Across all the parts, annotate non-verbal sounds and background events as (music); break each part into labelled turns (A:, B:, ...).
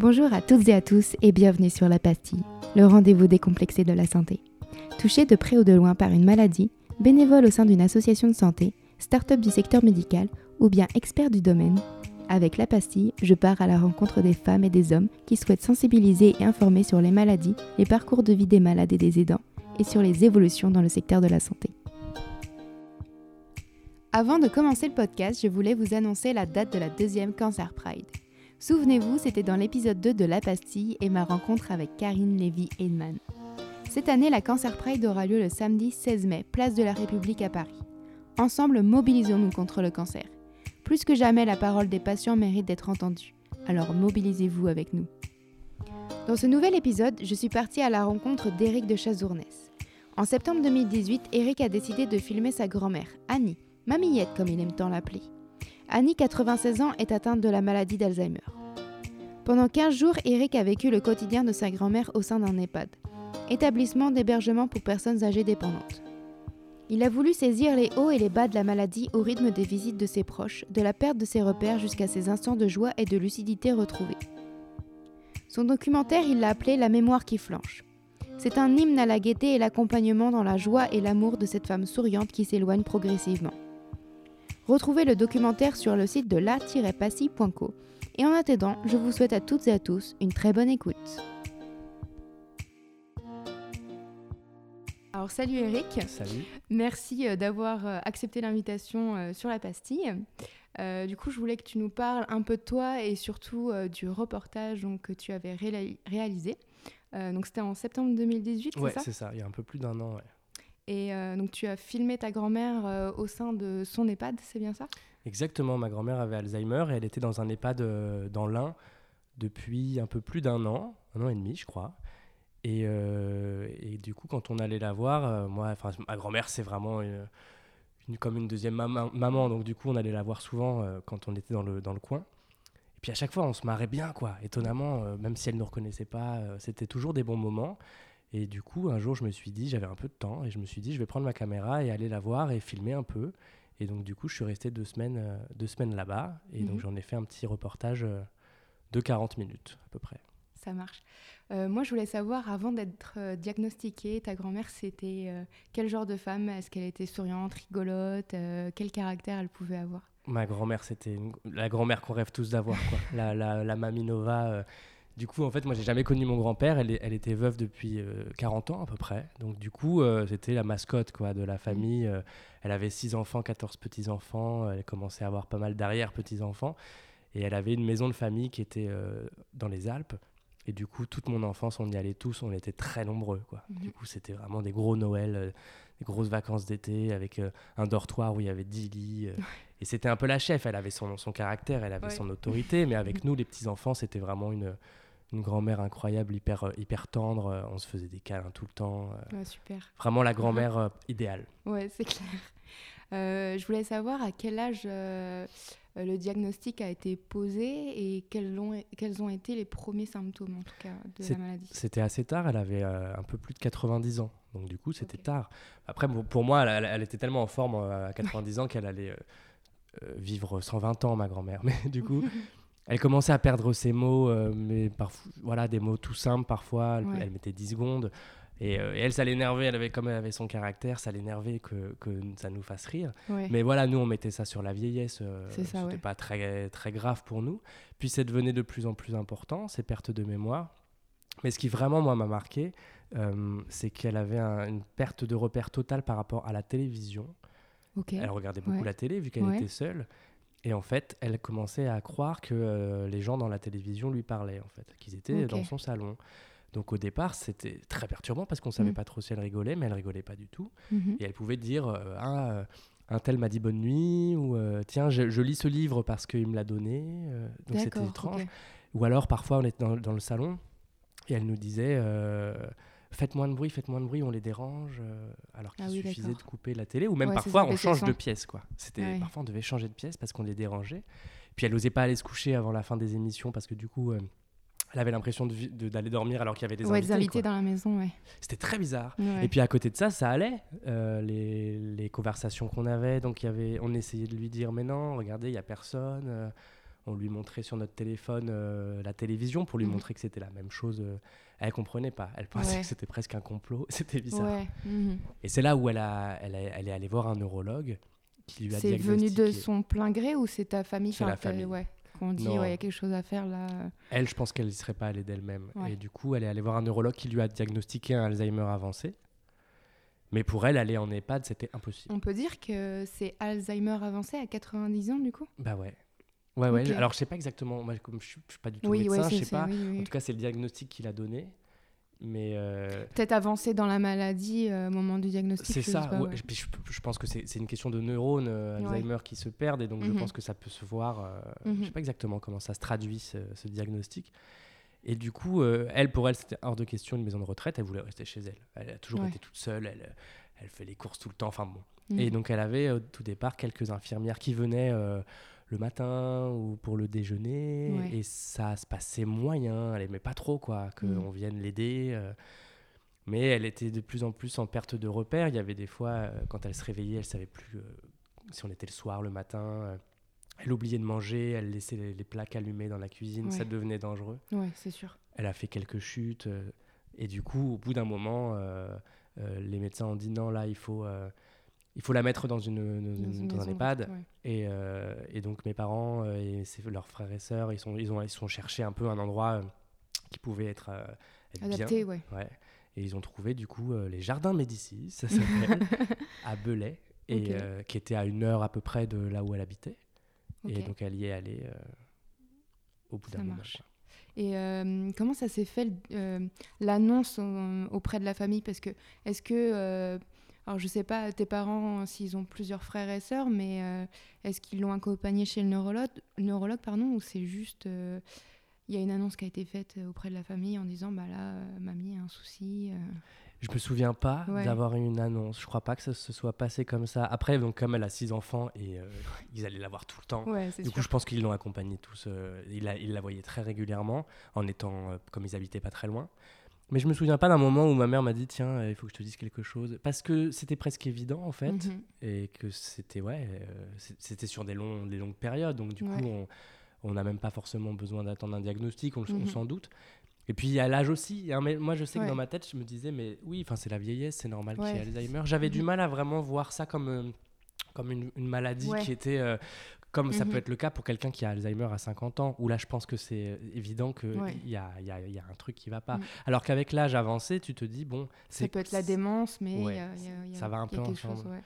A: Bonjour à toutes et à tous et bienvenue sur La Pastille, le rendez-vous décomplexé de la santé. Touché de près ou de loin par une maladie, bénévole au sein d'une association de santé, start-up du secteur médical ou bien expert du domaine, avec La Pastille, je pars à la rencontre des femmes et des hommes qui souhaitent sensibiliser et informer sur les maladies, les parcours de vie des malades et des aidants et sur les évolutions dans le secteur de la santé. Avant de commencer le podcast, je voulais vous annoncer la date de la deuxième Cancer Pride. Souvenez-vous, c'était dans l'épisode 2 de La Pastille et ma rencontre avec Karine Lévy-Edman. Cette année, la Cancer Pride aura lieu le samedi 16 mai, place de la République à Paris. Ensemble, mobilisons-nous contre le cancer. Plus que jamais, la parole des patients mérite d'être entendue. Alors mobilisez-vous avec nous. Dans ce nouvel épisode, je suis partie à la rencontre d'Éric de Chazournès. En septembre 2018, Eric a décidé de filmer sa grand-mère, Annie, mamillette comme il aime tant l'appeler. Annie, 96 ans, est atteinte de la maladie d'Alzheimer. Pendant 15 jours, Eric a vécu le quotidien de sa grand-mère au sein d'un EHPAD, établissement d'hébergement pour personnes âgées dépendantes. Il a voulu saisir les hauts et les bas de la maladie au rythme des visites de ses proches, de la perte de ses repères jusqu'à ses instants de joie et de lucidité retrouvés. Son documentaire, il l'a appelé La mémoire qui flanche. C'est un hymne à la gaieté et l'accompagnement dans la joie et l'amour de cette femme souriante qui s'éloigne progressivement. Retrouvez le documentaire sur le site de la-passy.co. Et en attendant, je vous souhaite à toutes et à tous une très bonne écoute. Alors salut Eric.
B: Salut.
A: Merci euh, d'avoir euh, accepté l'invitation euh, sur la pastille. du coup, je voulais que tu nous parles un peu de toi et surtout du reportage donc, que tu avais réalisé. donc c'était en septembre 2018,
B: ouais,
A: c'est ça?
B: c'est ça, il y a un peu plus d'un an. Ouais.
A: Et donc tu as filmé ta grand-mère au sein de son EHPAD, c'est bien ça?
B: Exactement, ma grand-mère avait Alzheimer et elle était dans un EHPAD dans l'Ain depuis un peu plus d'un an, un an et demi je crois. Euh, et, du coup, quand on allait la voir, euh, moi, ma grand-mère, c'est vraiment comme une deuxième maman, Donc, du coup, on allait la voir souvent euh, quand on était dans le, dans le coin. Et puis, à chaque fois, on se marrait bien, quoi. Étonnamment, même si elle ne nous reconnaissait pas, c'était toujours des bons moments. Et du coup, un jour, je me suis dit, j'avais un peu de temps, et je me suis dit, je vais prendre ma caméra et aller la voir et filmer un peu. Et donc, du coup, je suis resté deux semaines, deux semaines là-bas. Et donc, mhm. j'en ai fait un petit reportage de 40 minutes, à peu près.
A: Ça marche. Euh, moi, je voulais savoir, avant d'être euh, diagnostiquée, ta grand-mère, c'était euh, quel genre de femme? Est-ce qu'elle était souriante, rigolote? Quel caractère elle pouvait avoir?
B: Ma grand-mère, c'était la grand-mère qu'on rêve tous d'avoir, quoi. la, la, la mamie Nova. Du coup, en fait, moi, j'ai jamais connu mon grand-père. Elle, elle, était veuve depuis 40 ans à peu près. Donc, du coup, c'était la mascotte quoi, de la famille. elle avait 6 enfants, 14 petits-enfants. Elle commençait à avoir pas mal d'arrière-petits-enfants. Et elle avait une maison de famille qui était dans les Alpes. Et du coup, toute mon enfance, on y allait tous, on était très nombreux. Quoi. Mhm. Du coup, c'était vraiment des gros Noëls, euh, des grosses vacances d'été avec euh, un dortoir où il y avait 10 lits. Euh. et c'était un peu la chef, elle avait son, son caractère, elle avait son autorité, mais avec (laughs) nous, les petits-enfants, c'était vraiment une, une grand-mère incroyable, hyper, hyper tendre. on se faisait des câlins tout le temps.
A: super.
B: Vraiment la (laughs) grand-mère idéale.
A: Ouais, c'est clair. je voulais savoir à quel âge euh, le diagnostic a été posé et quels ont, quels ont été les premiers symptômes en tout cas de la maladie
B: C'était assez tard, elle avait euh, un peu plus de 90 ans, donc du coup c'était tard. Après pour moi elle, était tellement en forme euh, à 90 ans qu'elle allait vivre 120 ans ma grand-mère, (laughs) mais du coup (laughs) elle commençait à perdre ses mots, mais parfois, voilà des mots tout simples parfois, elle, elle mettait 10 secondes. Euh, et, elle, ça l'énervait, elle avait, comme elle avait son caractère, ça l'énervait que, que, ça nous fasse rire. Mais voilà, nous, on mettait ça sur la vieillesse. Euh, C'était pas très, très grave pour nous. Puis ça devenait de plus en plus important, ces pertes de mémoire. Mais ce qui vraiment, moi, m'a marqué, euh, c'est qu'elle avait une perte de repère totale par rapport à la télévision. Elle regardait beaucoup la télé, vu qu'elle était seule. Et en fait, elle commençait à croire que les gens dans la télévision lui parlaient, en fait, qu'ils étaient dans son salon. Donc au départ, c'était très perturbant parce qu'on savait mm. pas trop si elle rigolait, mais elle rigolait pas du tout. Mm-hmm. Et elle pouvait dire euh, ah, euh, un tel m'a dit bonne nuit ou euh, tiens, je, lis ce livre parce qu'il me l'a donné. donc c'était étrange. Ou alors parfois on était dans, le salon et elle nous disait faites moins de bruit, faites moins de bruit, on les dérange. alors qu'il ah suffisait de couper la télé ou même parfois on change de pièce quoi. C'était parfois on devait changer de pièce parce qu'on les dérangeait. Puis elle n'osait pas aller se coucher avant la fin des émissions parce que du coup elle avait l'impression d'aller dormir alors qu'il y avait des
A: ouais,
B: invités.
A: des invités dans la maison, ouais.
B: C'était très bizarre. Et puis à côté de ça, ça allait, euh, les, les, conversations qu'on avait. Donc y avait, on essayait de lui dire, mais non, regardez, il n'y a personne. Euh, on lui montrait sur notre téléphone euh, la télévision pour lui
A: Mhm.
B: montrer que c'était la même chose. Elle comprenait pas. Elle pensait
A: Ouais.
B: que c'était presque un complot. (laughs) C'était bizarre.
A: Ouais. mhm.
B: Et c'est là où elle, a, elle, a- elle est allée voir un neurologue qui lui a
A: C'est venu de son plein gré ou c'est ta famille?
B: C'est la
A: t'as-
B: famille.
A: Ouais. Qu'on dit, ouais, il y a quelque chose à faire là.
B: Elle, je pense qu'elle ne serait pas allée d'elle-même. Et du coup, elle est allée voir un neurologue qui lui a diagnostiqué un Alzheimer avancé. Mais pour elle, aller en EHPAD, c'était impossible.
A: On peut dire que c'est Alzheimer avancé à 90 ans du coup?
B: Bah ouais. Ouais, ouais. Alors, je sais pas exactement. Moi, comme je suis, je suis pas du tout
A: Oui,
B: médecin,
A: ouais,
B: je sais pas.
A: oui.
B: En tout cas, c'est le diagnostic qu'il a donné. Mais euh,
A: Peut-être avancé dans la maladie euh, au moment du diagnostic.
B: c'est ça.
A: pas,
B: ouais.
A: ouais.
B: Je, puis je- je pense que c'est une question de neurones euh,
A: Ouais.
B: Alzheimer qui se perdent. Et donc, je
A: Mhm.
B: pense que ça peut se voir. euh,
A: Mhm.
B: Je sais pas exactement comment ça se traduit, ce, ce diagnostic. Et du coup, elle, pour elle, c'était hors de question une maison de retraite. Elle voulait rester chez elle. Elle a toujours
A: Ouais.
B: été toute seule. Elle, elle fait les courses tout le temps. Enfin bon.
A: Mhm.
B: Et donc, elle avait au tout départ quelques infirmières qui venaient le matin ou pour le déjeuner.
A: Ouais.
B: Et ça se passait moyen. Elle aimait pas trop quoi qu'on
A: Mhm.
B: vienne l'aider. euh. mais elle était de plus en plus en perte de repères. Il y avait des fois, euh, quand elle se réveillait, elle savait plus euh, si on était le soir, le matin. elle oubliait de manger, elle laissait les, les plaques allumées dans la cuisine, ça devenait dangereux.
A: Ouais, c'est sûr.
B: Elle a fait quelques chutes. et du coup, au bout d'un moment, les médecins ont dit non, là, il faut, il faut la mettre dans, une, dans, une-
A: Dans une
B: dans un EHPAD.
A: ouais.
B: Et, euh, et donc, mes parents euh, et leurs frères et sœurs, ils sont, ils, ont, ils sont cherchés un peu un endroit euh, qui pouvait être, euh, être bien.
A: Adapté, ouais.
B: Ouais. Et ils ont trouvé du coup euh, les jardins Médicis, ça s'appelle, (laughs) à Belay, et, qui était à une heure à peu près de là où elle habitait. Et donc elle y est allée au bout d'un moment. quoi.
A: Et euh, comment ça s'est fait euh, l'annonce au- auprès de la famille? Parce que est-ce que, euh, alors je sais pas tes parents s'ils ont plusieurs frères et sœurs, mais euh, est-ce qu'ils l'ont accompagné chez le neurologue, neurologue pardon, ou c'est juste euh, il y a une annonce qui a été faite auprès de la famille en disant bah là euh, mamie a un souci.
B: Je me souviens pas
A: Ouais.
B: d'avoir eu une annonce. Je crois pas que ça se soit passé comme ça. Après, donc comme elle a six enfants et euh, (laughs) ils allaient la voir tout le temps.
A: Ouais,
B: Du
A: sûr.
B: coup, je pense qu'ils l'ont accompagnée tous. euh, ils, la, ils la voyaient très régulièrement, en étant, euh, comme ils habitaient pas très loin. Mais je me souviens pas d'un moment où ma mère m'a dit Tiens, euh, il faut que je te dise quelque chose. Parce que c'était presque évident, en fait.
A: Mhm.
B: Et que c'était, ouais, euh, c'était sur des, longs, des longues périodes. Donc, du
A: Ouais.
B: coup, on n'a même pas forcément besoin d'attendre un diagnostic, on,
A: Mhm.
B: s'en doute. Et puis, a l'âge aussi. hein, mais moi, je sais que dans ma tête, je me disais Mais oui, enfin, c'est la vieillesse, c'est normal qu'il y ait. Alzheimer. J'avais du
A: Mhm.
B: mal à vraiment voir ça comme, euh, comme une, une maladie
A: Ouais.
B: qui était. euh, comme ça
A: Mhm.
B: peut être le cas pour quelqu'un qui a Alzheimer à 50 ans, où là, je pense que c'est évident qu'il
A: Ouais.
B: y, a, il y, a, il y a un truc qui va pas.
A: Mm.
B: Alors qu'avec l'âge avancé, tu te dis, bon,
A: Ça
B: c'est
A: peut être la démence, mais
B: Ouais,
A: y a-
B: ça va un peu
A: quelque chose,
B: ensemble.
A: ouais.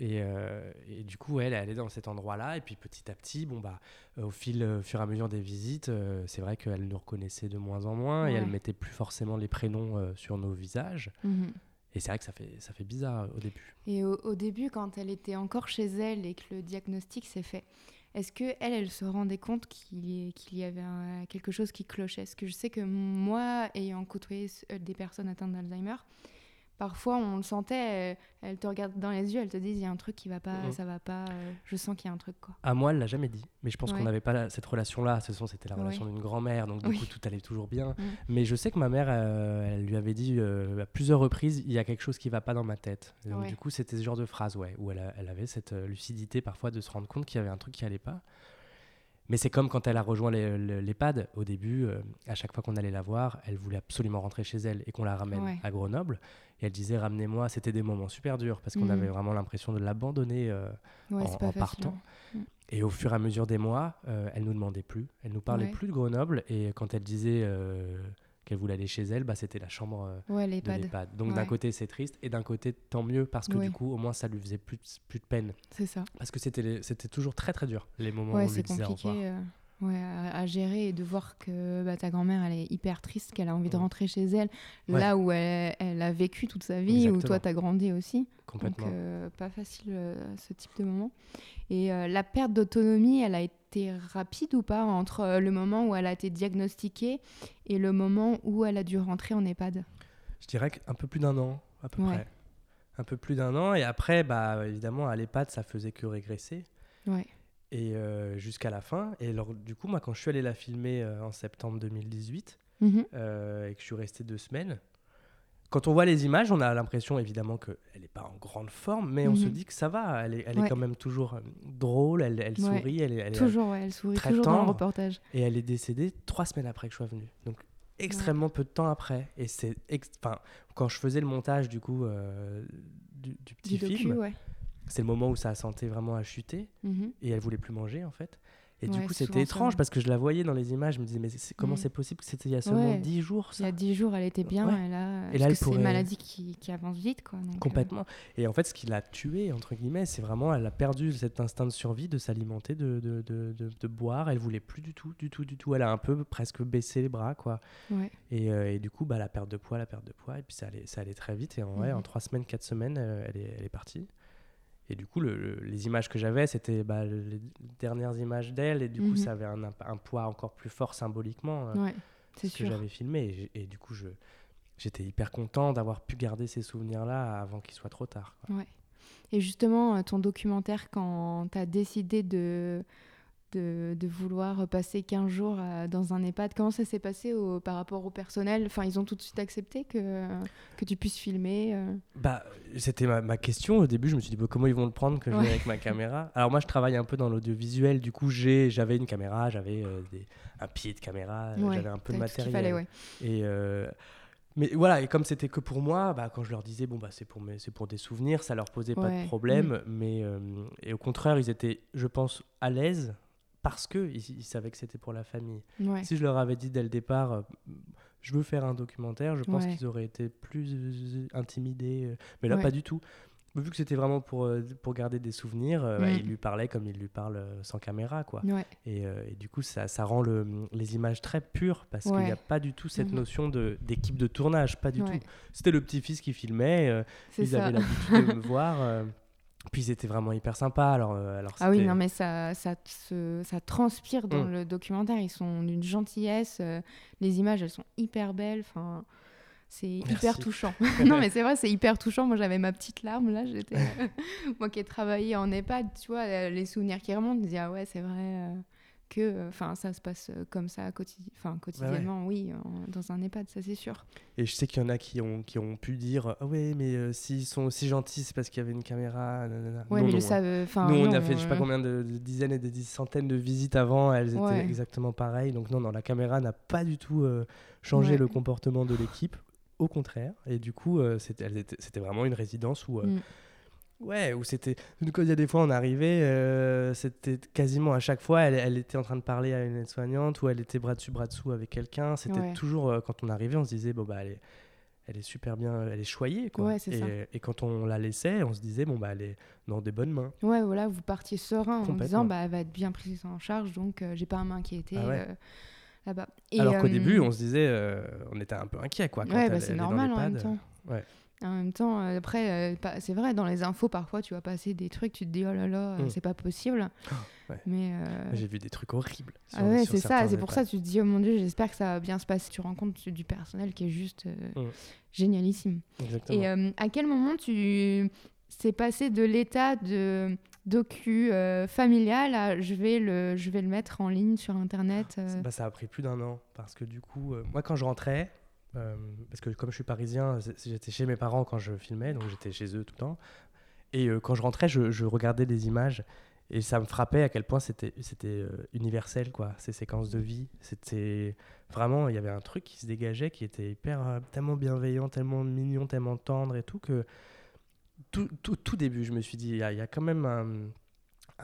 B: Et, euh, et du coup, elle, elle est dans cet endroit-là. Et puis petit à petit, bon, bah, euh, au fil, euh, fur et à mesure des visites, euh, c'est vrai qu'elle nous reconnaissait de moins en moins et elle mettait plus forcément les prénoms euh, sur nos visages.
A: Mhm.
B: Et c'est vrai que ça fait, ça fait bizarre au début.
A: Et au, début, quand elle était encore chez elle et que le diagnostic s'est fait, est-ce que elle, elle se rendait compte qu'il y, avait quelque chose qui clochait? Parce que je sais que moi, ayant côtoyé euh, des personnes atteintes d'Alzheimer, parfois on le sentait, euh, elle te regarde dans les yeux, elle te dit il y a un truc qui va pas,
B: Mhm.
A: ça va pas, euh, je sens qu'il y a un truc quoi.
B: À moi, elle l'a jamais dit. Mais je pense
A: Ouais.
B: qu'on n'avait pas cette relation-là. Toute façon, c'était la
A: Ouais.
B: relation d'une grand-mère. Donc, du
A: Oui.
B: coup, tout allait toujours bien.
A: Mm.
B: Mais je sais que ma mère, euh, elle lui avait dit euh, à plusieurs reprises il y a quelque chose qui va pas dans ma tête. Donc,
A: Ouais.
B: du coup, c'était ce genre de phrase, ouais, où elle, a- elle avait cette lucidité parfois de se rendre compte qu'il y avait un truc qui allait pas. Mais c'est comme quand elle a rejoint l'EHPAD. Au début, euh, à chaque fois qu'on allait la voir, elle voulait absolument rentrer chez elle et qu'on la ramène
A: Ouais.
B: à Grenoble. Et elle disait Ramenez-moi. C'était des moments super durs parce qu'on
A: Mhm.
B: avait vraiment l'impression de l'abandonner. euh,
A: Ouais,
B: En- partant.
A: hein.
B: et au fur et à mesure des mois, euh, elle nous demandait plus. Elle nous parlait
A: Ouais.
B: plus de Grenoble. Et quand elle disait euh, qu'elle voulait aller chez elle, bah, c'était la chambre euh,
A: Ouais,
B: de
A: l'EHPAD.
B: Donc d'un côté c'est triste et d'un côté tant mieux parce que
A: Ouais.
B: du coup au moins ça lui faisait plus, de- plus de peine.
A: c'est ça.
B: Parce que c'était toujours très très dur les moments où on lui disait au revoir.
A: euh, ouais, à, à gérer et de voir que bah, ta grand-mère, elle est hyper triste, qu'elle a envie de rentrer chez elle,
B: Ouais.
A: là où elle, elle a vécu toute sa vie, où toi, tu as grandi aussi. Donc, euh, pas facile euh, ce type de moment. Et euh, la perte d'autonomie, elle a été rapide ou pas entre le moment où elle a été diagnostiquée et le moment où elle a dû rentrer en EHPAD?
B: Je dirais qu'un peu plus d'un an à peu
A: Ouais.
B: près. Un peu plus d'un an et après bah évidemment à l'EHPAD ça faisait que régresser.
A: Ouais.
B: Et euh, jusqu'à la fin. Et alors, du coup, moi, quand je suis allé la filmer euh, en septembre 2018
A: Mhm.
B: euh, et que je suis resté deux semaines, quand on voit les images, on a l'impression évidemment qu'elle n'est pas en grande forme, mais on se
A: Mhm.
B: dit que ça va. Elle est, elle est quand même toujours drôle, elle, elle
A: Ouais.
B: sourit, elle, est- elle est-
A: Toujours, ouais, elle sourit
B: très
A: toujours dans le
B: tendre.
A: reportage.
B: et elle est décédée trois semaines après que je sois venu. Donc extrêmement peu de temps après. Et c'est, enfin, quand je faisais le montage du coup du, du petit
A: Du
B: film. C'est le moment où sa santé vraiment a chuté
A: Mhm.
B: et elle voulait plus manger en fait. Et du coup, c'était
A: ça,
B: étrange parce que je la voyais dans les images. Je me disais, mais comment
A: Mm.
B: c'est possible que c'était il y a seulement
A: Ouais.
B: 10 jours
A: Il y
B: ça
A: a 10 jours, elle était bien.
B: Ouais.
A: Et là,
B: Et là, elle
A: c'est
B: pourrait-
A: une maladie qui, qui avance vite. Quoi, donc, euh,
B: Complètement. Et en fait, ce qui l'a tuée, entre guillemets, c'est vraiment, elle a perdu cet instinct de survie, de s'alimenter, de, de, de, boire. Elle voulait plus du tout, du tout, du tout. Elle a un peu presque baissé les bras, quoi. Et, euh, et du coup, bah, la perte de poids, la perte de poids. Et puis ça allait, ça allait très vite. Et en, ouais, en
A: Mhm.
B: trois semaines, quatre semaines, euh, elle, est, elle est partie. Et du coup, le- le- les images que j'avais, c'était bah, les dernières images d'elle. Et du coup,
A: Mhm.
B: ça avait un, poids encore plus fort symboliquement. euh,
A: ouais,
B: ce que j'avais filmé. Et, du coup, j'étais hyper content d'avoir pu garder ces souvenirs-là avant qu'il soit trop tard. quoi.
A: Ouais. Et justement, euh, ton documentaire, quand tu as décidé de, de, de vouloir passer 15 jours euh, dans un EHPAD, comment ça s'est passé au- par rapport au personnel? Enfin, ils ont tout de suite accepté que, que tu puisses filmer euh?
B: Bah, c'était ma, ma question. Au début, je me suis dit, bah, comment ils vont le prendre que je
A: Ouais.
B: avec ma caméra? Alors, moi, je travaille un peu dans l'audiovisuel. Du coup, j'avais une caméra, j'avais euh, un pied de caméra,
A: Ouais,
B: j'avais un peu de matériel.
A: fallait, ouais.
B: Et euh, mais voilà, et comme c'était que pour moi, bah, quand je leur disais bon bah c'est pour mes- pour des souvenirs, ça leur posait pas de problème. Mais euh, et au contraire, ils étaient, je pense, à l'aise parce que ils, ils savaient que c'était pour la famille.
A: Ouais.
B: Si je leur avais dit dès le départ, euh, je veux faire un documentaire, je pense
A: Ouais.
B: qu'ils auraient été plus euh, intimidés. euh, Mais là,
A: Ouais.
B: pas du tout. Vu que c'était vraiment pour, pour garder des souvenirs, euh, bah,
A: Mm.
B: ils lui parlaient comme ils lui parlent euh, sans caméra, quoi. Et, euh, et du coup, ça, ça rend le, les images très pures parce qu'il n'y a pas du tout cette
A: Mhm.
B: notion de- d'équipe de, tournage, pas du tout. C'était le petit-fils qui filmait, ils
A: ça.
B: avaient l'habitude de me (laughs) voir. Euh, puis ils étaient vraiment hyper sympas. Alors, euh, alors
A: Ah oui, non, mais ça, ça, se- ça transpire dans
B: Mm.
A: le documentaire. Ils sont d'une gentillesse. euh, les images, elles sont hyper belles. Enfin, c'est hyper touchant. (laughs) non, mais c'est vrai, c'est hyper touchant. Moi, j'avais ma petite larme là. J'étais, (laughs) (laughs) moi qui ai travaillé en EHPAD, tu vois, euh, les souvenirs qui remontent, je me dis ah ouais, c'est vrai. Euh, que enfin ça se passe euh, comme ça quotidi- quotidiennement oui en- dans un EHPAD ça c'est sûr
B: Et je sais qu'il y en a qui ont, qui ont pu dire Ah ouais, mais euh, s'ils sont aussi gentils, c'est parce qu'il y avait une caméra. nanana.
A: ouais
B: Non,
A: mais
B: non,
A: le savent enfin
B: Nous, on a fait je sais pas
A: euh,
B: combien de, de dizaines et des centaines de visites avant, elles étaient exactement pareilles. Donc, non, non, la caméra n'a pas du tout euh, changé
A: Ouais.
B: le comportement de l'équipe. Au contraire. Et du coup, euh, c'était vraiment une résidence où. euh,
A: Mm.
B: Ouais, où c'était. Il y a des fois, on arrivait, euh, c'était quasiment à chaque fois, elle, elle était en train de parler à une aide-soignante ou elle était bras dessus, bras dessous avec quelqu'un. C'était
A: Ouais.
B: toujours, euh, quand on arrivait, on se disait, bon, bah, elle est, elle est super bien, elle est choyée, quoi.
A: Ouais, c'est
B: et,
A: ça.
B: et quand on la laissait, on se disait, bon, bah, elle est dans des bonnes mains.
A: Ouais, voilà, vous partiez serein en disant bah elle va être bien prise en charge, donc euh, j'ai pas à m'inquiéter
B: Ah ouais.
A: euh, là-bas.
B: Alors qu'au
A: euh,
B: début, on se disait, euh, on était un peu inquiet, quoi. Quand
A: ouais, bah, c'est
B: est
A: normal en même temps.
B: ouais.
A: En même temps, euh, après, euh, c'est vrai, dans les infos, parfois, tu vas passer des trucs, tu te dis, oh là là,
B: Mm.
A: c'est pas possible. (gasps)
B: ouais.
A: Mais. euh,
B: J'ai vu des trucs horribles. sur-
A: Ah ouais, c'est ça, c'est pour ça que tu te dis, oh mon dieu, j'espère que ça va bien se passer. Tu rencontres du personnel qui est juste euh,
B: Mm.
A: génialissime.
B: Exactement.
A: Et euh, à quel moment tu c'est passé de l'état de docu euh, familial à je vais le je vais le mettre en ligne sur internet euh,
B: Bah, ça a pris plus d'un an parce que du coup, euh, moi quand je rentrais, euh, parce que comme je suis parisien, j'étais chez mes parents quand je filmais, donc j'étais chez eux tout le temps. Et euh, quand je rentrais, je, regardais des images et ça me frappait à quel point c'était euh, universel quoi, ces séquences de vie. C'était vraiment, il y avait un truc qui se dégageait qui était hyper tellement bienveillant, tellement mignon, tellement tendre et tout que tout, début, je me suis dit, il y, y a quand même un,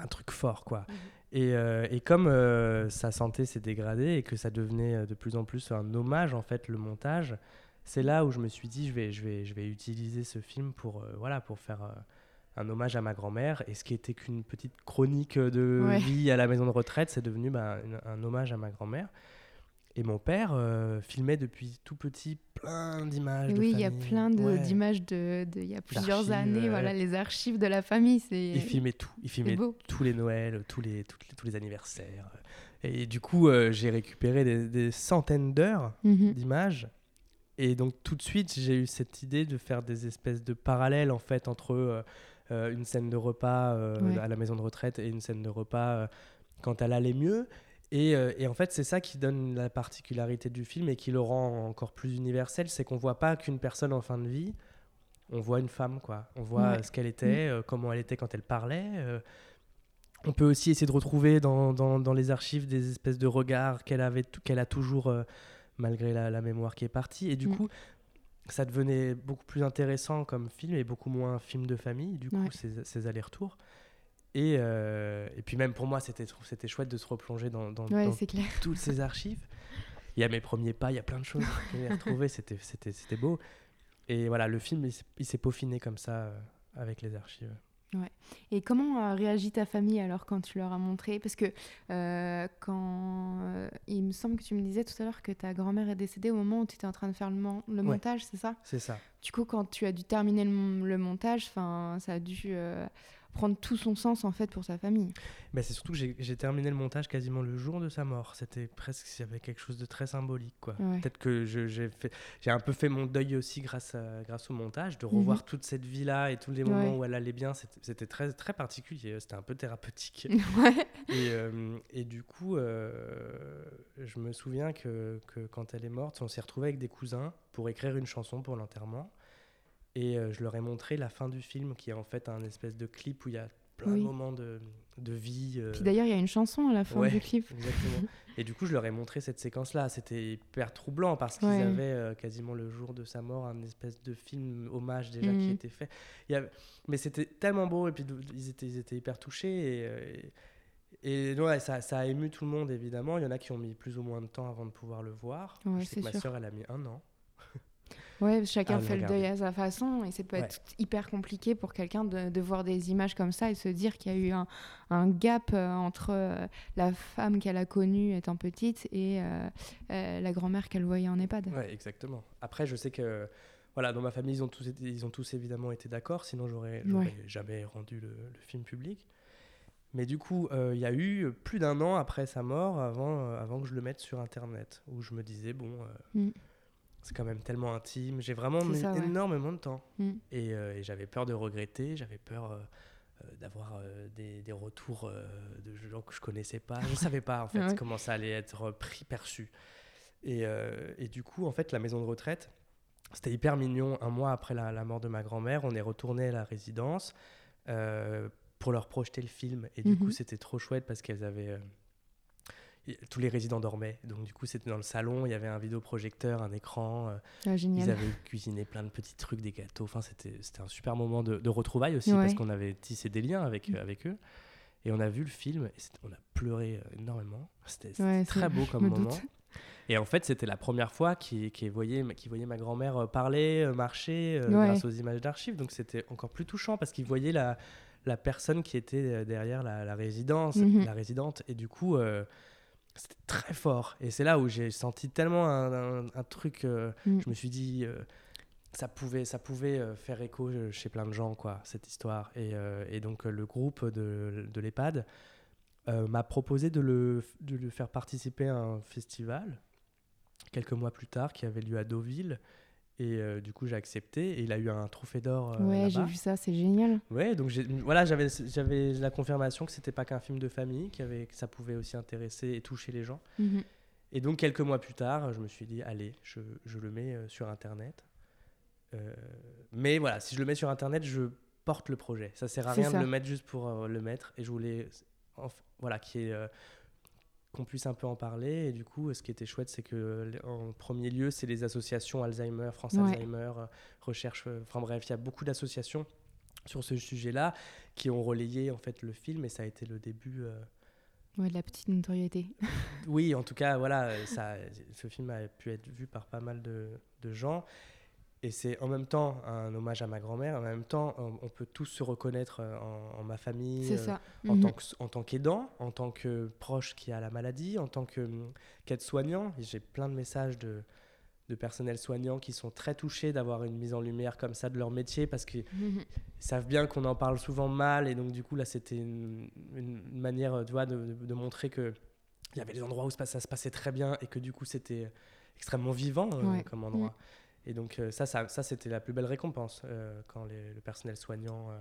B: un truc fort quoi. Et, euh, et comme euh, sa santé s'est dégradée et que ça devenait euh, de plus en plus un hommage, en fait, le montage, c'est là où je me suis dit, je vais, je vais, je vais utiliser ce film pour, euh, voilà, pour faire un hommage à ma grand-mère. Et ce qui était qu'une petite chronique de
A: Ouais.
B: vie à la maison de retraite, c'est devenu bah, une- un hommage à ma grand-mère. Et mon père euh, filmait depuis tout petit plein d'images.
A: Oui, il y a plein de-
B: Ouais.
A: d'images de, y a plusieurs années, voilà, les archives de la famille, c'est
B: Il filmait tout. Il filmait tous les Noëls, tous les, tous les anniversaires. Et du coup, euh, j'ai récupéré des, des centaines d'heures
A: Mhm.
B: d'images. Et donc, tout de suite, j'ai eu cette idée de faire des espèces de parallèles, en fait, entre euh, une scène de repas
A: Ouais.
B: à la maison de retraite et une scène de repas quand elle allait mieux. Et, euh, et en fait, c'est ça qui donne la particularité du film et qui le rend encore plus universel, c'est qu'on voit pas qu'une personne en fin de vie, on voit une femme, quoi. On voit
A: Ouais.
B: ce qu'elle était, euh, comment elle était quand elle parlait. euh. on peut aussi essayer de retrouver dans, dans, dans les archives des espèces de regards qu'elle avait, qu'elle a toujours, euh, malgré la, la mémoire qui est partie. Et du
A: Mm.
B: coup, ça devenait beaucoup plus intéressant comme film et beaucoup moins film de famille, du coup,
A: Ouais.
B: ces, ces allers-retours. Et, euh, et puis même pour moi, c'était c'était chouette de se replonger dans,
A: Ouais,
B: toutes ces archives. Il y a mes premiers pas, il y a plein de choses que j'ai retrouvées, c'était c'était- c'était beau. Et voilà, le film, il s'est- il s'est peaufiné comme ça euh, avec les archives.
A: Et comment a réagi ta famille alors quand tu leur as montré? Parce que euh, quand euh, il me semble que tu me disais tout à l'heure que ta grand-mère est décédée au moment où tu étais en train de faire le, mon- le montage, c'est ça?
B: C'est ça.
A: Du coup, quand tu as dû terminer le, le montage, ça a dû euh, prendre tout son sens en fait pour sa famille.
B: Mais c'est surtout que j'ai- terminé le montage quasiment le jour de sa mort. C'était presque, il y avait quelque chose de très symbolique, quoi.
A: Ouais.
B: Peut-être que j'ai un peu fait mon deuil aussi grâce, à- grâce au montage, de revoir
A: Mhm.
B: toute cette vie-là et tous les moments
A: Ouais.
B: où elle allait bien. C'était c'était très, très particulier. C'était un peu thérapeutique. (laughs)
A: ouais.
B: Et, euh, et du coup, euh, je me souviens que, que quand elle est morte, on s'est retrouvé avec des cousins pour écrire une chanson pour l'enterrement. Et euh, je leur ai montré la fin du film, qui est en fait un espèce de clip où il y a plein
A: Oui.
B: de moments de, de vie. euh,
A: Puis d'ailleurs, il y a une chanson à la fin
B: Ouais.
A: du clip. (laughs)
B: Exactement. Et du coup, je leur ai montré cette séquence-là. C'était hyper troublant parce qu'ils
A: Ouais.
B: avaient euh, quasiment le jour de sa mort un espèce de film hommage déjà qui
A: Mhm.
B: était fait. Il y avait- Mais c'était tellement beau et puis ils étaient, ils étaient hyper touchés. Et, euh, et, et ouais, ça, ça a ému tout le monde évidemment. Il y en a qui ont mis plus ou moins de temps avant de pouvoir le voir.
A: Ouais,
B: Je sais
A: c'est
B: que ma
A: sûr.
B: soeur, elle a mis un an.
A: Ouais, chacun
B: Ah,
A: fait le deuil à sa façon et ça peut
B: Ouais.
A: être hyper compliqué pour quelqu'un de, de voir des images comme ça et se dire qu'il y a eu un, un gap euh, entre euh, la femme qu'elle a connue étant petite et euh, la grand-mère qu'elle voyait en EHPAD.
B: Ouais, exactement. Après, je sais que voilà, dans ma famille, ils ont tous, été- ils ont tous évidemment été d'accord, sinon j'aurais
A: Ouais.
B: jamais rendu le, le film public. Mais du coup, euh, il y a eu plus d'un an après sa mort, avant, euh, avant que je le mette sur Internet, où je me disais, bon, euh,
A: Mm.
B: C'est quand même tellement intime. J'ai vraiment mis
A: ça, ouais.
B: énormément de temps.
A: Mm.
B: Et, euh, et j'avais peur de regretter, j'avais peur euh, euh, d'avoir euh, des, des retours de gens que je connaissais pas. Je savais pas en (laughs) fait
A: Ouais.
B: comment ça allait être pris, perçu. Et, et du coup, en fait, la maison de retraite, c'était hyper mignon. Un mois après la, la mort de ma grand-mère, on est retourné à la résidence pour leur projeter le film. Et du
A: Mhm.
B: coup, c'était trop chouette parce qu'elles avaient... tous les résidents dormaient. Donc du coup, c'était dans le salon, il y avait un vidéoprojecteur, un écran. euh,
A: Ah, génial.
B: ils avaient cuisiné plein de petits trucs, des gâteaux. Enfin, c'était un super moment de, de retrouvailles aussi
A: Ouais.
B: parce qu'on avait tissé des liens avec,
A: Mm.
B: avec eux. Et on a vu le film et on a pleuré euh, énormément. C'était
A: Ouais,
B: très beau comme
A: me
B: moment.
A: doute.
B: Et en fait, c'était la première fois qu'il qu'il voyait, qu'il voyait ma grand-mère euh, parler, marcher
A: Ouais.
B: grâce aux images d'archives. Donc c'était encore plus touchant parce qu'il voyait la, la personne qui était derrière la, la résidence,
A: Mhm.
B: la résidente. Et du coup, euh, c'était très fort. Et c'est là où j'ai senti tellement un, un- un truc. euh,
A: Mm.
B: Je me suis dit, euh, ça pouvait, ça pouvait euh, faire écho euh, chez plein de gens, quoi, cette histoire. Et, euh, et donc, le groupe de, de l'EHPAD m'a proposé de le, de le faire participer à un festival quelques mois plus tard qui avait lieu à Deauville. Et euh, du coup, j'ai accepté. Et il a eu un trophée d'or. euh,
A: Ouais, j'ai vu ça, c'est génial.
B: Ouais, donc voilà, j'avais la confirmation que c'était pas qu'un film de famille, avait- que ça pouvait aussi intéresser et toucher les gens.
A: Mhm.
B: Et donc quelques mois plus tard, je me suis dit, allez, je, je le mets euh, sur Internet. Euh, mais voilà, si je le mets sur Internet, je porte le projet. Ça sert à rien
A: ça.
B: de le mettre juste pour le mettre. Et je voulais, voilà, qu'il y ait, qu'on puisse un peu en parler. Et du coup, ce qui était chouette, c'est que euh, en premier lieu, c'est les associations Alzheimer, France
A: Ouais.
B: Alzheimer, euh, Recherche. euh, Enfin bref, il y a beaucoup d'associations sur ce sujet-là qui ont relayé en fait le film et ça a été le début. euh,
A: Ouais, de la petite notoriété. (laughs)
B: oui, en tout cas, voilà, ça, ce film a pu être vu par pas mal de, de gens. Et c'est en même temps un hommage à ma grand-mère, en même temps, on, on peut tous se reconnaître euh, en, en ma famille, euh, en
A: Mhm.
B: tant que- en tant qu'aidant, en tant que proche qui a la maladie, en tant que qu'aide-soignant. Et J'ai plein de messages de, de personnel soignant qui sont très touchés d'avoir une mise en lumière comme ça de leur métier parce qu'ils
A: Mhm.
B: savent bien qu'on en parle souvent mal. Et donc, du coup, là, c'était une, une manière euh, tu vois, de, de- de montrer que il y avait des endroits où ça, se passait très bien et que du coup, c'était extrêmement vivant euh,
A: Ouais.
B: comme endroit. Et donc, euh, ça, ça, ça, c'était la plus belle récompense euh, quand les- le personnel soignant euh,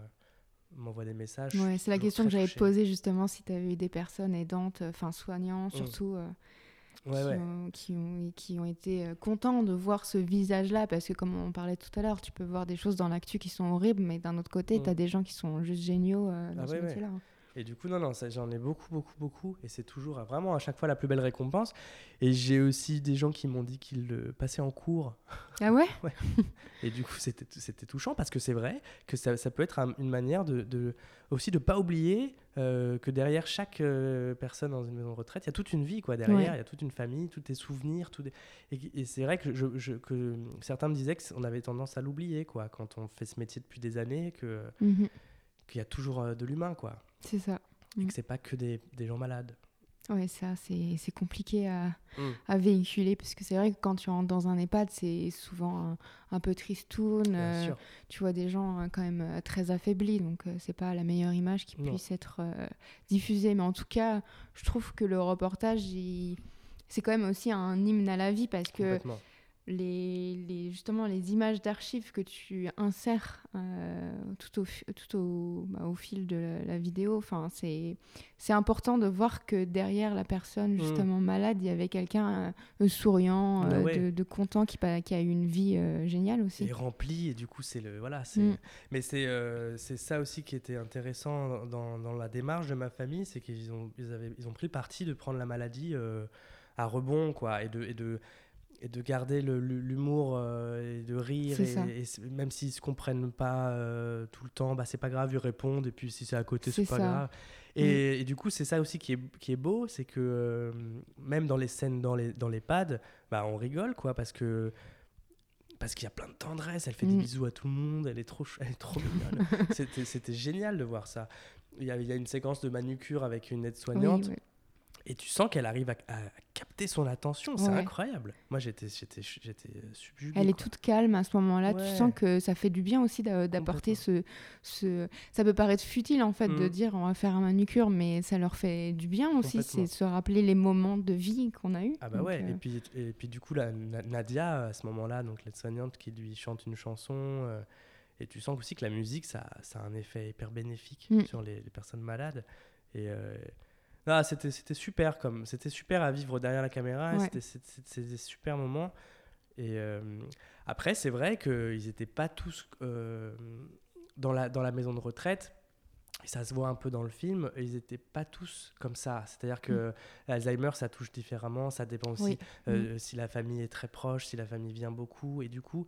B: m'envoient des messages.
A: Ouais, c'est la question que j'avais posée justement si tu avais eu des personnes aidantes, enfin soignants surtout, euh,
B: Ouais,
A: qui,
B: ouais.
A: Ont, qui, ont, qui ont été contents de voir ce visage-là, parce que comme on parlait tout à l'heure, tu peux voir des choses dans l'actu qui sont horribles, mais d'un autre côté,
B: Mm.
A: tu as des gens qui sont juste géniaux euh, dans
B: Ah
A: ce
B: ouais, ouais.
A: métier-là.
B: Et du coup, non, non, j'en ai beaucoup, beaucoup, beaucoup. Et c'est toujours vraiment à chaque fois la plus belle récompense. Et j'ai aussi des gens qui m'ont dit qu'ils le passaient en cours.
A: Ah ouais? (laughs)
B: Et du coup, c'était touchant parce que c'est vrai que ça, ça peut être un- une manière de, de aussi de pas oublier euh, que derrière chaque euh, personne dans une maison de retraite, il y a toute une vie quoi derrière, il
A: Ouais.
B: y a toute une famille, tous des souvenirs, tout des... et, et c'est vrai que, je, je- que certains me disaient qu'on avait tendance à l'oublier quoi quand on fait ce métier depuis des années, que
A: Mhm.
B: Qu'il y a toujours euh, de l'humain quoi,
A: C'est ça.
B: et
A: Mm.
B: que c'est pas que des, des gens malades.
A: Ouais, ça, c'est compliqué à,
B: Mm.
A: à véhiculer, parce que c'est vrai que quand tu rentres dans un EHPAD, c'est souvent un, un peu tristoun.
B: Bien
A: euh,
B: sûr.
A: tu vois des gens euh, quand même euh, très affaiblis, donc c'est pas la meilleure image qui
B: Non.
A: puisse être euh, diffusée. Mais en tout cas, je trouve que le reportage, il- c'est quand même aussi un hymne à la vie parce que. Les, les- justement les images d'archives que tu insères euh, tout, au, tout au, bah, au fil de la, la vidéo, enfin c'est c'est important de voir que derrière la personne
B: Mm.
A: justement malade, il y avait quelqu'un euh, souriant,
B: Bah
A: euh,
B: ouais.
A: de, de content qui, qui a eu une vie géniale aussi.
B: est rempli et du coup c'est le voilà c'est
A: Mm.
B: mais c'est c'est ça aussi qui était intéressant dans, dans la démarche de ma famille c'est qu'ils ont ils avaient ils ont pris le parti de prendre la maladie à rebond quoi et de et de et de garder l'humour euh, et de rire et, et même s'ils se comprennent pas euh, tout le temps bah c'est pas grave ils répondent et puis si c'est à côté c'est pas
A: ça.
B: grave et, et du coup c'est ça aussi qui est, qui est beau c'est que euh, même dans les scènes dans les dans les pads bah on rigole quoi parce que parce qu'il y a plein de tendresse, elle fait des
A: Mm.
B: bisous à tout le monde, elle est trop, (laughs) elle est trop mignonne. (laughs) C'était c'était génial de voir ça. Il y, a, il y a une séquence de manucure avec une aide-soignante
A: Oui, ouais.
B: Et tu sens qu'elle arrive à, à capter son attention. C'est
A: Ouais.
B: incroyable. Moi, j'étais j'étais j'étais subjugué.
A: Elle est
B: quoi.
A: toute calme à ce moment-là.
B: Ouais.
A: Tu sens que ça fait du bien aussi d'a- d'apporter ce, ce. Ça peut paraître futile en fait de
B: Mhm.
A: dire on va faire un manucure, mais ça leur fait du bien aussi. C'est se rappeler les moments de vie qu'on a eu.
B: Ah bah ouais,
A: euh,
B: et, puis, et puis du coup, la, Na- Nadia, à ce moment-là, donc l'aide-soignante qui lui chante une chanson, euh, et tu sens aussi que la musique, ça, ça a un effet hyper bénéfique
A: Mm.
B: sur les, les personnes malades. Et euh, non, c'était c'était super, comme c'était super à vivre derrière la caméra,
A: Ouais.
B: c'était des super moments. Et euh, après, c'est vrai qu'ils n'étaient pas tous euh, dans, la, dans la maison de retraite. Et ça se voit un peu dans le film, ils n'étaient pas tous comme ça. C'est-à-dire que l'Alzheimer, ça touche différemment, ça dépend aussi
A: Oui.
B: euh, si la famille est très proche, si la famille vient beaucoup. Et du coup,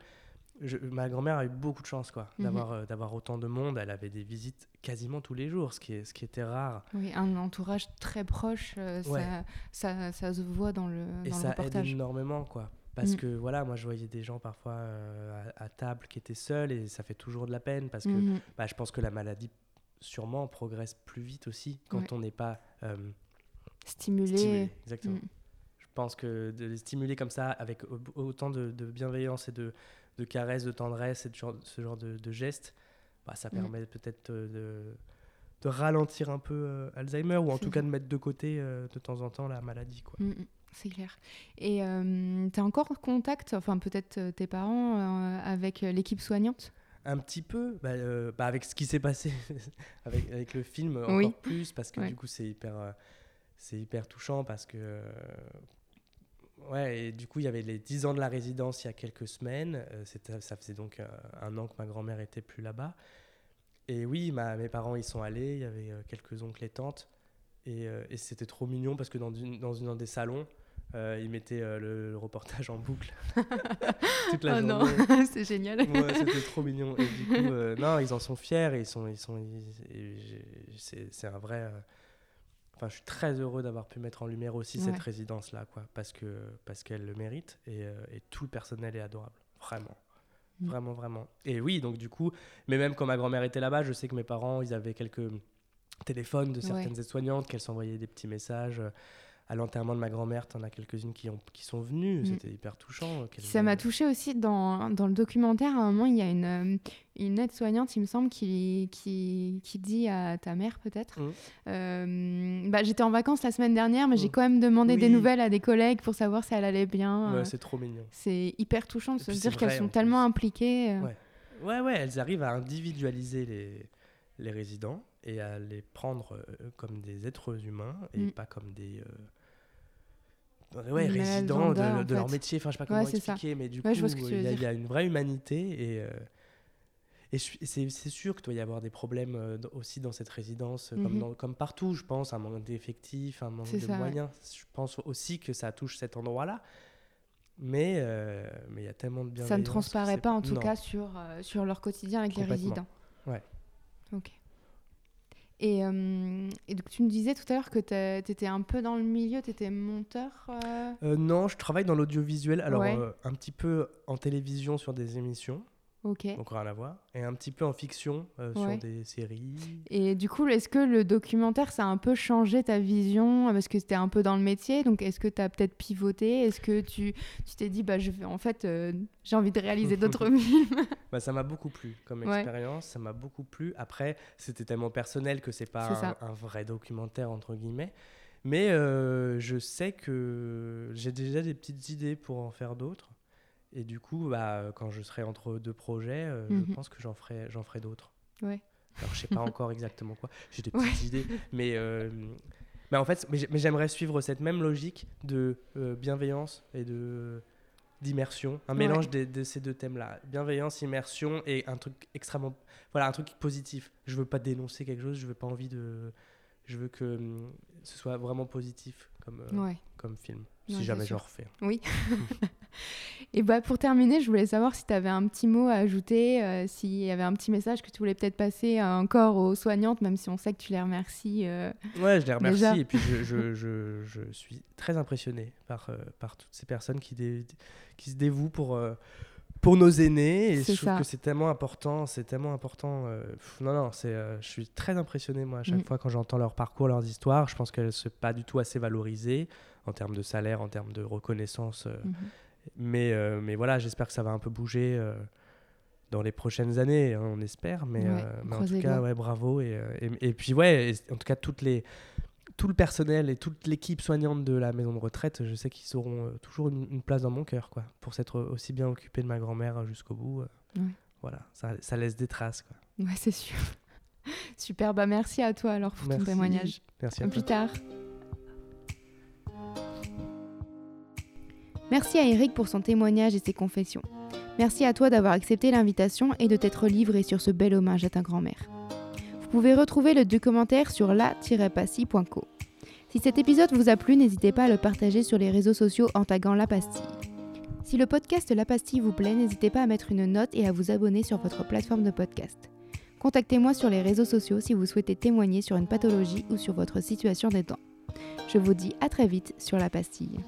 B: je- ma grand-mère a eu beaucoup de chance quoi,
A: Mhm.
B: d'avoir euh, d'avoir autant de monde. Elle avait des visites quasiment tous les jours, ce qui, est, ce qui était rare.
A: Oui, un entourage très proche, euh,
B: Ouais.
A: ça, ça, ça se voit dans le,
B: Et
A: dans le
B: ça aide
A: reportage.
B: énormément. quoi. Parce
A: Mm.
B: que voilà, moi je voyais des gens parfois euh, à, à table qui étaient seuls et ça fait toujours de la peine parce que
A: Mhm.
B: bah, je pense que la maladie sûrement progresse plus vite aussi quand
A: Ouais.
B: on n'est pas
A: Stimulé.
B: stimulé. Exactement.
A: Mm.
B: Je pense que de les stimuler comme ça, avec au- autant de, de bienveillance et de, de caresses, de tendresse et de genre- ce genre de, de gestes, bah, ça
A: Mm.
B: permet peut-être euh, de, de ralentir un peu euh, Alzheimer ou en tout cas de mettre de côté euh, de temps en temps la maladie. Quoi.
A: Mm, mm, c'est clair. Et tu as encore contact, enfin peut-être euh, tes parents, euh, avec euh, l'équipe soignante?
B: Un petit peu, bah, euh, bah, avec ce qui s'est passé (laughs) avec, avec le film, encore
A: Oui.
B: plus, parce que
A: Ouais.
B: du coup c'est hyper, euh, c'est hyper touchant parce que. Ouais, et du coup, il y avait les 10 ans de la résidence il y a quelques semaines. Euh, ça faisait donc euh, un an que ma grand-mère était plus là-bas. Et oui, ma, mes parents y sont allés. Il y avait euh, quelques oncles et tantes. Et, euh, et c'était trop mignon parce que dans, une, dans, une, dans des salons, ils mettaient le, le reportage en boucle (laughs) toute la
A: Oh non, (laughs) c'est génial.
B: Ouais, c'était trop mignon. Et du coup, non, ils en sont fiers et ils sont, ils sont, c'est un vrai. Euh, Enfin, je suis très heureux d'avoir pu mettre en lumière aussi
A: Ouais.
B: cette résidence-là, quoi, parce que parce qu'elle le mérite et, euh, et tout le personnel est adorable, vraiment,
A: Mm.
B: vraiment, vraiment. Et oui, donc du coup, mais même quand ma grand-mère était là-bas, je sais que mes parents, ils avaient quelques téléphones de certaines aides-soignantes, qu'elles s'envoyaient des petits messages. À l'enterrement de ma grand-mère, t'en as quelques-unes qui, ont, qui sont venues.
A: Mm.
B: C'était hyper touchant. euh,
A: Ça m'a touché aussi dans, dans le documentaire. À un moment, il y a une, euh, une aide-soignante, il me semble, qui, qui, qui dit à ta mère, peut-être
B: Mhm.
A: euh, bah, J'étais en vacances la semaine dernière, mais j'ai
B: Mhm.
A: quand même demandé des nouvelles à des collègues pour savoir si elle allait bien.
B: Ouais, c'est trop mignon.
A: c'est hyper touchant de se dire qu'elles sont
B: en
A: tellement impliquées.
B: Ouais. Ouais, ouais, elles arrivent à individualiser les, les résidents et à les prendre euh, comme des êtres humains et
A: Mm.
B: pas comme des euh, ouais, résidents de, leur métier. Enfin, je sais pas
A: Ouais,
B: comment
A: ça.
B: expliquer, mais du
A: Ouais,
B: coup,
A: que veux
B: il y, a- y une vraie humanité et. euh, et c'est c'est sûr qu'il doit y avoir des problèmes euh, aussi dans cette résidence, euh, comme,
A: Mhm.
B: dans- comme partout, je pense, un manque d'effectifs, un manque de
A: ça, ouais.
B: moyens. Je pense aussi que ça touche cet endroit-là. Mais euh, mais il y a tellement de bienveillance.
A: Ça ne
B: que
A: transparaît pas en tout
B: non.
A: cas sur, euh, sur leur quotidien avec les résidents.
B: Ouais.
A: Ok. Et, euh, et donc tu me disais tout à l'heure que tu étais un peu dans le milieu, tu étais monteur. euh,
B: Euh, non, je travaille dans l'audiovisuel, alors
A: Ouais.
B: un petit peu en télévision sur des émissions,
A: Ok.
B: donc rien à voir, et un petit peu en fiction euh,
A: Ouais.
B: sur des séries.
A: Et du coup, est-ce que le documentaire, ça a un peu changé ta vision? Parce que c'était un peu dans le métier, donc est-ce que tu as peut-être pivoté? Est-ce que tu tu t'es dit, bah, je vais, en fait, euh, j'ai envie de réaliser (laughs) d'autres films?
B: Bah, ça m'a beaucoup plu comme
A: Ouais.
B: expérience, ça m'a beaucoup plu. Après, c'était tellement personnel que c'est pas un vrai documentaire entre guillemets. Mais euh, je sais que j'ai déjà des petites idées pour en faire d'autres. Et du coup, bah, quand je serai entre deux projets, euh,
A: Mhm.
B: je pense que j'en ferai, j'en ferai d'autres.
A: Ouais.
B: Alors, je sais pas encore exactement quoi. J'ai des (laughs) petites idées, mais, euh, mais en fait, mais j'ai- mais j'aimerais suivre cette même logique de euh, bienveillance et de d'immersion, un
A: Ouais.
B: mélange de, ces deux thèmes-là, bienveillance, immersion et un truc extrêmement, voilà, un truc positif. Je veux pas dénoncer quelque chose, je veux pas envie de, je veux que hum, ce soit vraiment positif comme euh,
A: Ouais.
B: comme film, si jamais je refais.
A: Oui. (laughs) Et bah pour terminer, je voulais savoir si tu avais un petit mot à ajouter, euh, s'il y avait un petit message que tu voulais peut-être passer euh, encore aux soignantes, même si on sait que tu les remercies. euh.
B: Ouais, je les remercie
A: Déjà.
B: et puis je, je, je, je suis très impressionné par, euh, par toutes ces personnes qui, dé- qui se dévouent pour, pour nos aînés et je trouve
A: ça.
B: que c'est tellement important, c'est tellement important. pff, non, non, c'est, je suis très impressionné moi à chaque
A: Mhm.
B: fois quand j'entends leur parcours, leurs histoires. Je pense qu'elles ne sont pas du tout assez valorisées en termes de salaire, en termes de reconnaissance.
A: Mhm.
B: Mais, euh, mais voilà, j'espère que ça va un peu bouger euh, dans les prochaines années, hein, on espère. Mais,
A: Ouais,
B: euh, mais en tout cas, ouais, bravo. Et, et, et puis, ouais, et en tout cas, toutes les, tout le personnel et toute l'équipe soignante de la maison de retraite, je sais qu'ils auront euh, toujours une, une place dans mon cœur, quoi, pour s'être aussi bien occupé de ma grand-mère jusqu'au bout. euh.
A: Ouais.
B: Voilà, ça, ça laisse des traces. Quoi.
A: Ouais, c'est sûr. (laughs) Super, bah merci à toi alors pour
B: Merci.
A: ton témoignage.
B: Merci
A: À
B: à
A: plus tard. Merci à Eric pour son témoignage et ses confessions. Merci à toi d'avoir accepté l'invitation et de t'être livré sur ce bel hommage à ta grand-mère. Vous pouvez retrouver le documentaire sur la-passy.co. Si cet épisode vous a plu, n'hésitez pas à le partager sur les réseaux sociaux en taguant La Pastille. Si le podcast La Pastille vous plaît, n'hésitez pas à mettre une note et à vous abonner sur votre plateforme de podcast. Contactez-moi sur les réseaux sociaux si vous souhaitez témoigner sur une pathologie ou sur votre situation des dents. Je vous dis à très vite sur La Pastille.